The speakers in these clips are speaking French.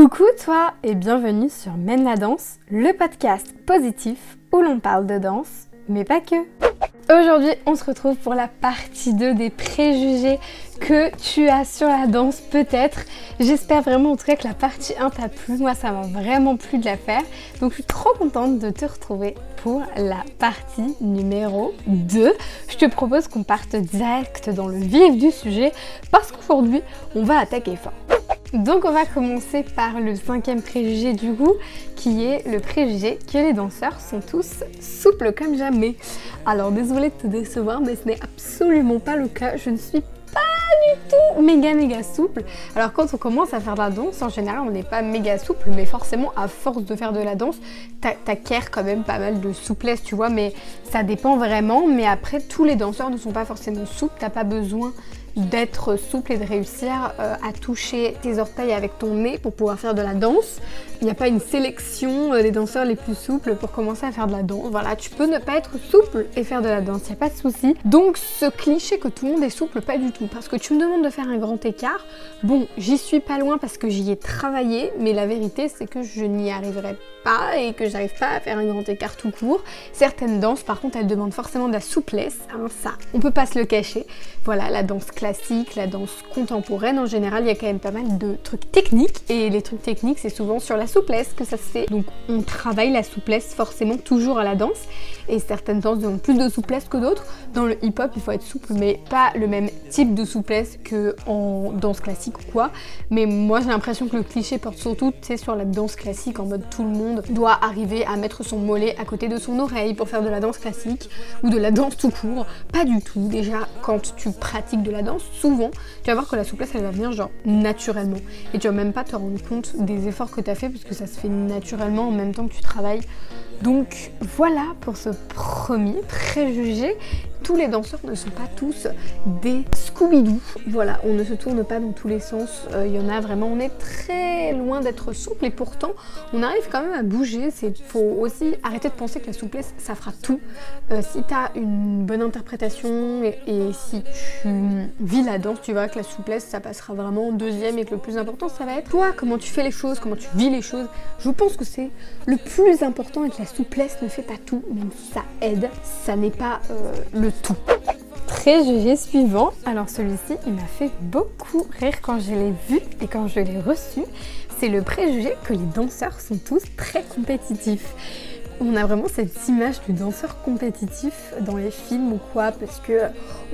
Coucou toi et bienvenue sur Mène la danse, le podcast positif où l'on parle de danse, mais pas que. Aujourd'hui, on se retrouve pour la partie 2 des préjugés que tu as sur la danse peut-être. J'espère vraiment en tout cas que la partie 1 t'a plu. Moi, ça m'a vraiment plu de la faire. Donc, je suis trop contente de te retrouver pour la partie numéro 2. Je te propose qu'on parte direct dans le vif du sujet parce qu'aujourd'hui, on va attaquer fort. Donc on va commencer par le cinquième préjugé du goût, qui est le préjugé que les danseurs sont tous souples comme jamais. Alors désolée de te décevoir, mais ce n'est absolument pas le cas. Je ne suis pas du tout méga méga souple. Alors quand on commence à faire de la danse, en général on n'est pas méga souple, mais forcément à force de faire de la danse, t'acquiers quand même pas mal de souplesse, tu vois, mais ça dépend vraiment. Mais après, tous les danseurs ne sont pas forcément souples, t'as pas besoin d'être souple et de réussir euh, à toucher tes orteils avec ton nez pour pouvoir faire de la danse. Il n'y a pas une sélection euh, des danseurs les plus souples pour commencer à faire de la danse. Voilà, tu peux ne pas être souple et faire de la danse, il n'y a pas de souci. Donc ce cliché que tout le monde est souple, pas du tout. Parce que tu me demandes de faire un grand écart. Bon, j'y suis pas loin parce que j'y ai travaillé, mais la vérité c'est que je n'y arriverai pas et que j'arrive pas à faire un grand écart tout court. Certaines danses, par contre, elles demandent forcément de la souplesse. Hein, ça, on peut pas se le cacher. Voilà, la danse classique, la danse contemporaine, en général, il y a quand même pas mal de trucs techniques. Et les trucs techniques, c'est souvent sur la souplesse que ça se fait. Donc on travaille la souplesse forcément toujours à la danse. Et certaines danses demandent plus de souplesse que d'autres. Dans le hip-hop, il faut être souple, mais pas le même type de souplesse que en danse classique ou quoi. Mais moi, j'ai l'impression que le cliché porte surtout, sur la danse classique, en mode tout le monde doit arriver à mettre son mollet à côté de son oreille pour faire de la danse classique ou de la danse tout court. Pas du tout. Déjà, quand tu pratique de la danse, souvent, tu vas voir que la souplesse, elle va venir genre naturellement. Et tu vas même pas te rendre compte des efforts que tu as fait parce que ça se fait naturellement en même temps que tu travailles. Donc voilà pour ce premier préjugé tous les danseurs ne sont pas tous des Scooby-Doo. Voilà, on ne se tourne pas dans tous les sens. Euh, il y en a vraiment, on est très loin d'être souple et pourtant on arrive quand même à bouger. Il faut aussi arrêter de penser que la souplesse ça fera tout. Euh, si tu as une bonne interprétation et, si tu vis la danse, tu vois que la souplesse ça passera vraiment en deuxième et que le plus important ça va être toi, comment tu fais les choses, comment tu vis les choses. Je pense que c'est le plus important et que la souplesse ne fait pas tout, même ça aide. Ça n'est pas euh, le tout. Préjugé suivant, alors celui-ci il m'a fait beaucoup rire quand je l'ai vu et quand je l'ai reçu, c'est le préjugé que les danseurs sont tous très compétitifs. On a vraiment cette image du danseur compétitif dans les films ou quoi, parce que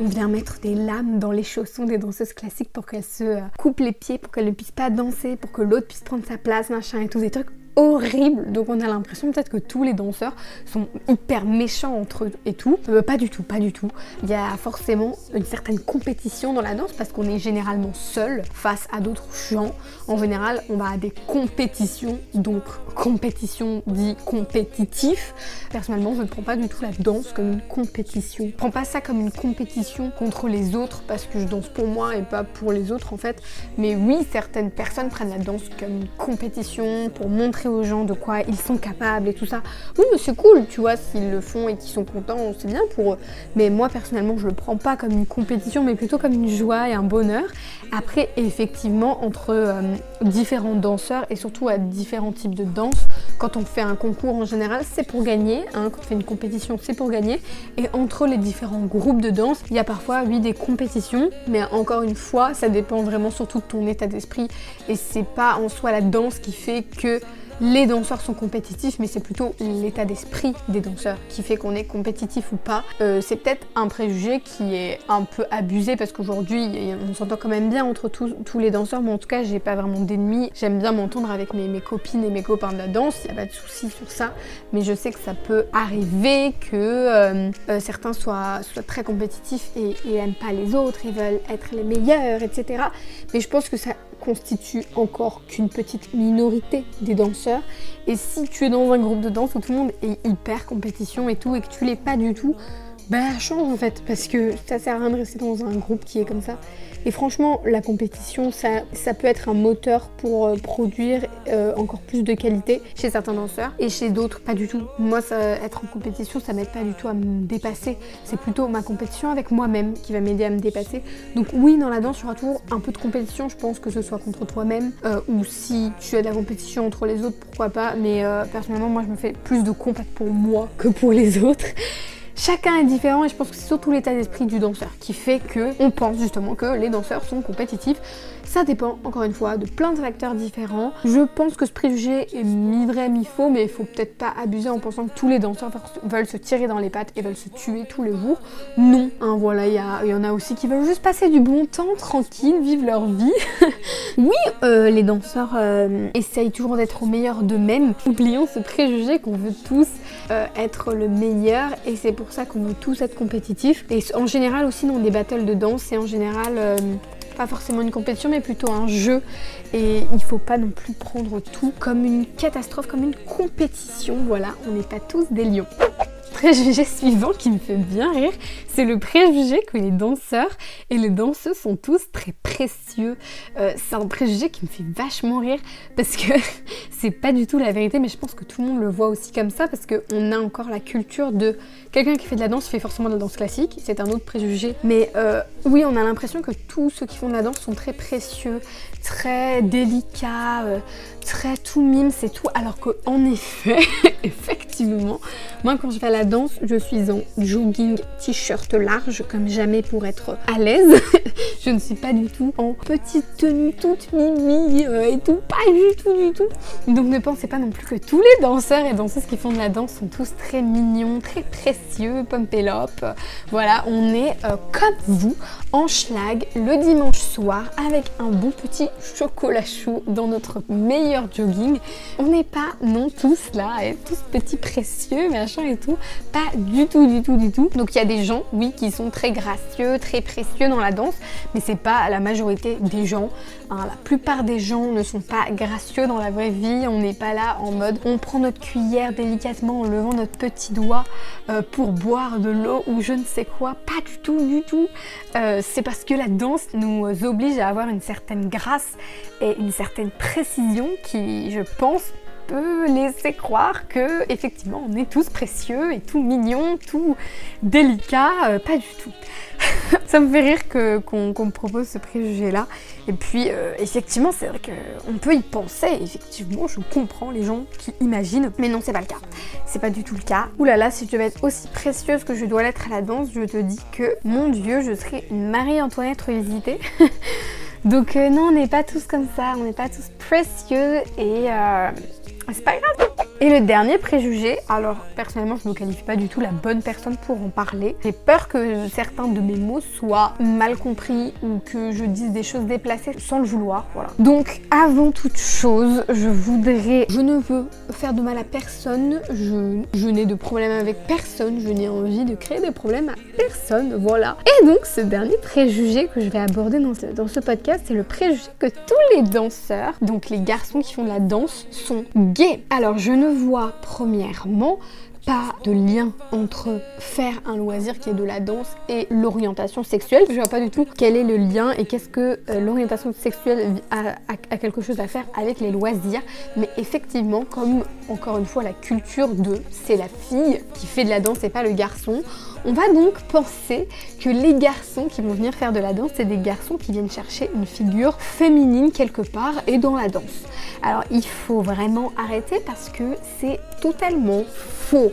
on vient mettre des lames dans les chaussons des danseuses classiques pour qu'elles se coupent les pieds, pour qu'elles ne puissent pas danser, pour que l'autre puisse prendre sa place, machin et tous des trucs horrible. Donc on a l'impression peut-être que tous les danseurs sont hyper méchants entre eux et tout. Euh, pas du tout, pas du tout. Il y a forcément une certaine compétition dans la danse parce qu'on est généralement seul face à d'autres gens. En général, on va à des compétitions, donc compétition dit compétitif. Personnellement, je ne prends pas du tout la danse comme une compétition. Je prends pas ça comme une compétition contre les autres parce que je danse pour moi et pas pour les autres en fait. Mais oui, certaines personnes prennent la danse comme une compétition pour montrer aux gens de quoi ils sont capables et tout ça. Oui, mais c'est cool, tu vois, s'ils le font et qu'ils sont contents, c'est bien pour eux. Mais moi, personnellement, je le prends pas comme une compétition, mais plutôt comme une joie et un bonheur. Après, effectivement, entre euh, différents danseurs et surtout à différents types de danse, quand on fait un concours en général, c'est pour gagner. Hein, quand on fait une compétition, c'est pour gagner. Et entre les différents groupes de danse, il y a parfois, oui, des compétitions. Mais encore une fois, ça dépend vraiment surtout de ton état d'esprit. Et c'est pas en soi la danse qui fait que les danseurs sont compétitifs, mais c'est plutôt l'état d'esprit des danseurs qui fait qu'on est compétitif ou pas. Euh, c'est peut-être un préjugé qui est un peu abusé parce qu'aujourd'hui, on s'entend quand même bien entre tous, les danseurs, mais en tout cas, j'ai pas vraiment d'ennemis. J'aime bien m'entendre avec mes, copines et mes copains de la danse, il a pas de souci sur ça, mais je sais que ça peut arriver que euh, euh, certains soient, très compétitifs et, et aiment pas les autres, ils veulent être les meilleurs, etc. Mais je pense que ça constitue encore qu'une petite minorité des danseurs. Et si tu es dans un groupe de danse où tout le monde est hyper compétition et tout, et que tu l'es pas du tout, bah change en fait parce que ça sert à rien de rester dans un groupe qui est comme ça. Et franchement, la compétition, ça, ça peut être un moteur pour euh, produire euh, encore plus de qualité chez certains danseurs et chez d'autres pas du tout. Moi, être en compétition, ça m'aide pas du tout à me dépasser. C'est plutôt ma compétition avec moi-même qui va m'aider à me dépasser. Donc oui, dans la danse, il y aura toujours un peu de compétition. Je pense que ce soit contre toi-même euh, ou si tu as de la compétition entre les autres, pourquoi pas. Mais personnellement, moi, je me fais plus de compète pour moi que pour les autres. Chacun est différent et je pense que c'est surtout l'état d'esprit du danseur qui fait que on pense justement que les danseurs sont compétitifs. Ça dépend encore une fois de plein de facteurs différents. Je pense que ce préjugé est mi-vrai, mi-faux, mais il faut peut-être pas abuser en pensant que tous les danseurs veulent se tirer dans les pattes et veulent se tuer tous les jours. Non, hein, voilà, il y, en a aussi qui veulent juste passer du bon temps, tranquille, vivre leur vie. oui, euh, les danseurs euh, essayent toujours d'être au meilleur d'eux-mêmes. Oublions ce préjugé qu'on veut tous euh, être le meilleur et c'est pour ça qu'on veut tous être compétitifs. Et en général aussi dans des battles de danse, c'est en général pas forcément une compétition, mais plutôt un jeu. Et il faut pas non plus prendre tout comme une catastrophe, comme une compétition. Voilà, on n'est pas tous des lions préjugé suivant qui me fait bien rire, c'est le préjugé que les danseurs et les danseuses sont tous très précieux. Euh, c'est un préjugé qui me fait vachement rire parce que c'est pas du tout la vérité, mais je pense que tout le monde le voit aussi comme ça parce qu'on a encore la culture de quelqu'un qui fait de la danse fait forcément de la danse classique, c'est un autre préjugé. Mais euh, oui, on a l'impression que tous ceux qui font de la danse sont très précieux, très délicats, euh, très tout mime, c'est tout. Alors qu'en effet, effectivement, moi quand je fais la danse, je suis en jogging, t-shirt large comme jamais pour être à l'aise. je ne suis pas du tout en petite tenue toute mimi euh, et tout, pas du tout du tout. Donc ne pensez pas non plus que tous les danseurs et danseuses qui font de la danse sont tous très mignons, très précieux, pompélope. Voilà, on est euh, comme vous en schlag le dimanche soir avec un bon petit chocolat chaud dans notre meilleur jogging. On n'est pas non tous là, et tous petits précieux, machin et tout. Pas du tout, du tout, du tout. Donc il y a des gens, oui, qui sont très gracieux, très précieux dans la danse, mais c'est pas la majorité des gens. Hein. la plupart des gens ne sont pas gracieux dans la vraie vie. On n'est pas là en mode on prend notre cuillère délicatement en levant notre petit doigt euh, pour boire de l'eau ou je ne sais quoi. Pas du tout, du tout. Euh, c'est parce que la danse nous oblige à avoir une certaine grâce et une certaine précision qui, je pense, peut laisser croire que effectivement on est tous précieux et tout mignon, tout délicat, euh, pas du tout. ça me fait rire qu'on me propose ce préjugé là. Et puis euh, effectivement c'est vrai qu'on peut y penser, effectivement je comprends les gens qui imaginent, mais non c'est pas le cas. C'est pas du tout le cas. Ouh là là, si je devais être aussi précieuse que je dois l'être à la danse, je te dis que mon dieu je serais une Marie-Antoinette revisitée. Donc euh, non, on n'est pas tous comme ça, on n'est pas tous précieux et euh, c'est pas grave. Et le dernier préjugé, alors personnellement je ne me qualifie pas du tout la bonne personne pour en parler. J'ai peur que certains de mes mots soient mal compris ou que je dise des choses déplacées sans le vouloir. Voilà. Donc avant toute chose, je voudrais, je ne veux faire de mal à personne, je, n'ai de problème avec personne, je n'ai envie de créer des problèmes à personne, voilà. Et donc ce dernier préjugé que je vais aborder dans ce, dans ce podcast, c'est le préjugé que tous les danseurs, donc les garçons qui font de la danse, sont gays. Alors je ne vois premièrement pas de lien entre faire un loisir qui est de la danse et l'orientation sexuelle. Je vois pas du tout quel est le lien et qu'est-ce que euh, l'orientation sexuelle a, quelque chose à faire avec les loisirs. Mais effectivement, comme encore une fois la culture de c'est la fille qui fait de la danse et pas le garçon, on va donc penser que les garçons qui vont venir faire de la danse, c'est des garçons qui viennent chercher une figure féminine quelque part et dans la danse. Alors il faut vraiment arrêter parce que c'est totalement faux.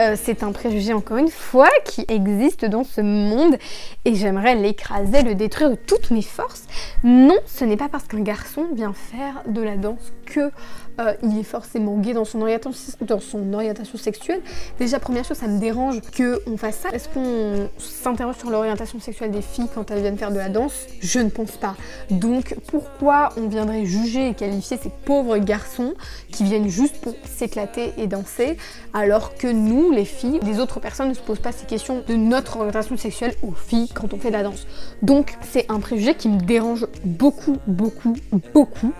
Euh, c'est un préjugé encore une fois qui existe dans ce monde et j'aimerais l'écraser, le détruire de toutes mes forces. Non, ce n'est pas parce qu'un garçon vient faire de la danse que euh, il est forcément gay dans son, orientation, dans son orientation sexuelle. Déjà, première chose, ça me dérange qu'on fasse ça. Est-ce qu'on s'interroge sur l'orientation sexuelle des filles quand elles viennent faire de la danse? Je ne pense pas. Donc, pourquoi on viendrait juger et qualifier ces pauvres garçons qui viennent juste pour s'éclater et danser, alors que nous, les filles, les autres personnes ne se posent pas ces questions de notre orientation sexuelle aux filles quand on fait de la danse. Donc, c'est un préjugé qui me dérange beaucoup, beaucoup, beaucoup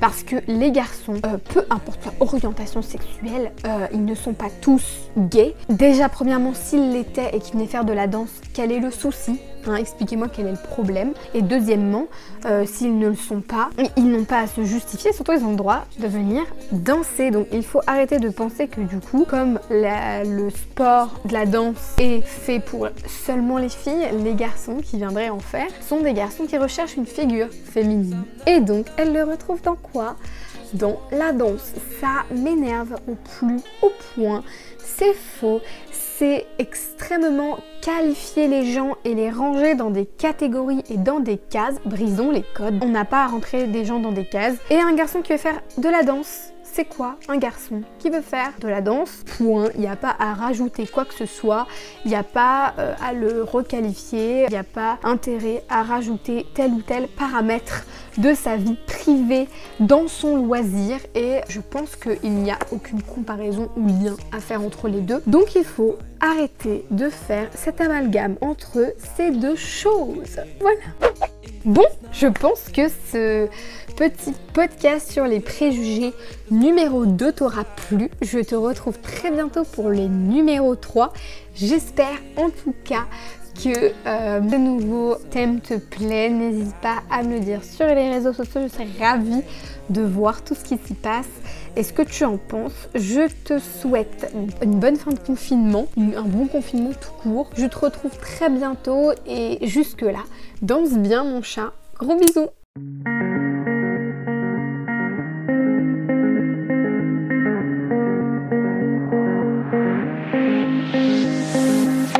parce que les garçons, euh, peu importe leur orientation sexuelle, euh, ils ne sont pas tous gays. Déjà, premièrement, s'ils l'étaient et qu'ils venaient faire de la danse, quel est le souci? Hein, expliquez-moi quel est le problème. Et deuxièmement, euh, s'ils ne le sont pas, ils n'ont pas à se justifier, surtout ils ont le droit de venir danser. Donc il faut arrêter de penser que du coup, comme le sport de la danse est fait pour seulement les filles, les garçons qui viendraient en faire sont des garçons qui recherchent une figure féminine. Et donc, elles le retrouvent dans quoi? Dans la danse. Ça m'énerve au plus haut point. C'est faux, c'est extrêmement qualifier les gens et les ranger dans des catégories et dans des cases. Brisons les codes. On n'a pas à rentrer des gens dans des cases. Et un garçon qui veut faire de la danse, c'est quoi un garçon qui veut faire de la danse? Point. Il n'y a pas à rajouter quoi que ce soit. Il n'y a pas euh, à le requalifier. Il n'y a pas intérêt à rajouter tel ou tel paramètre de sa vie privée dans son loisir. Et je pense qu'il n'y a aucune comparaison ou lien à faire entre les deux. Donc il faut arrêter de faire cet amalgame entre ces deux choses. Voilà. Bon, je pense que ce petit podcast sur les préjugés numéro 2 t'aura plu. Je te retrouve très bientôt pour les numéro 3. J'espère en tout cas que euh, de nouveau thème te plaît. N'hésite pas à me le dire sur les réseaux sociaux. Je serais ravie de voir tout ce qui s'y passe et ce que tu en penses? Je te souhaite une bonne fin de confinement, un bon confinement tout court. Je te retrouve très bientôt et jusque là, danse bien mon chat. Gros bisous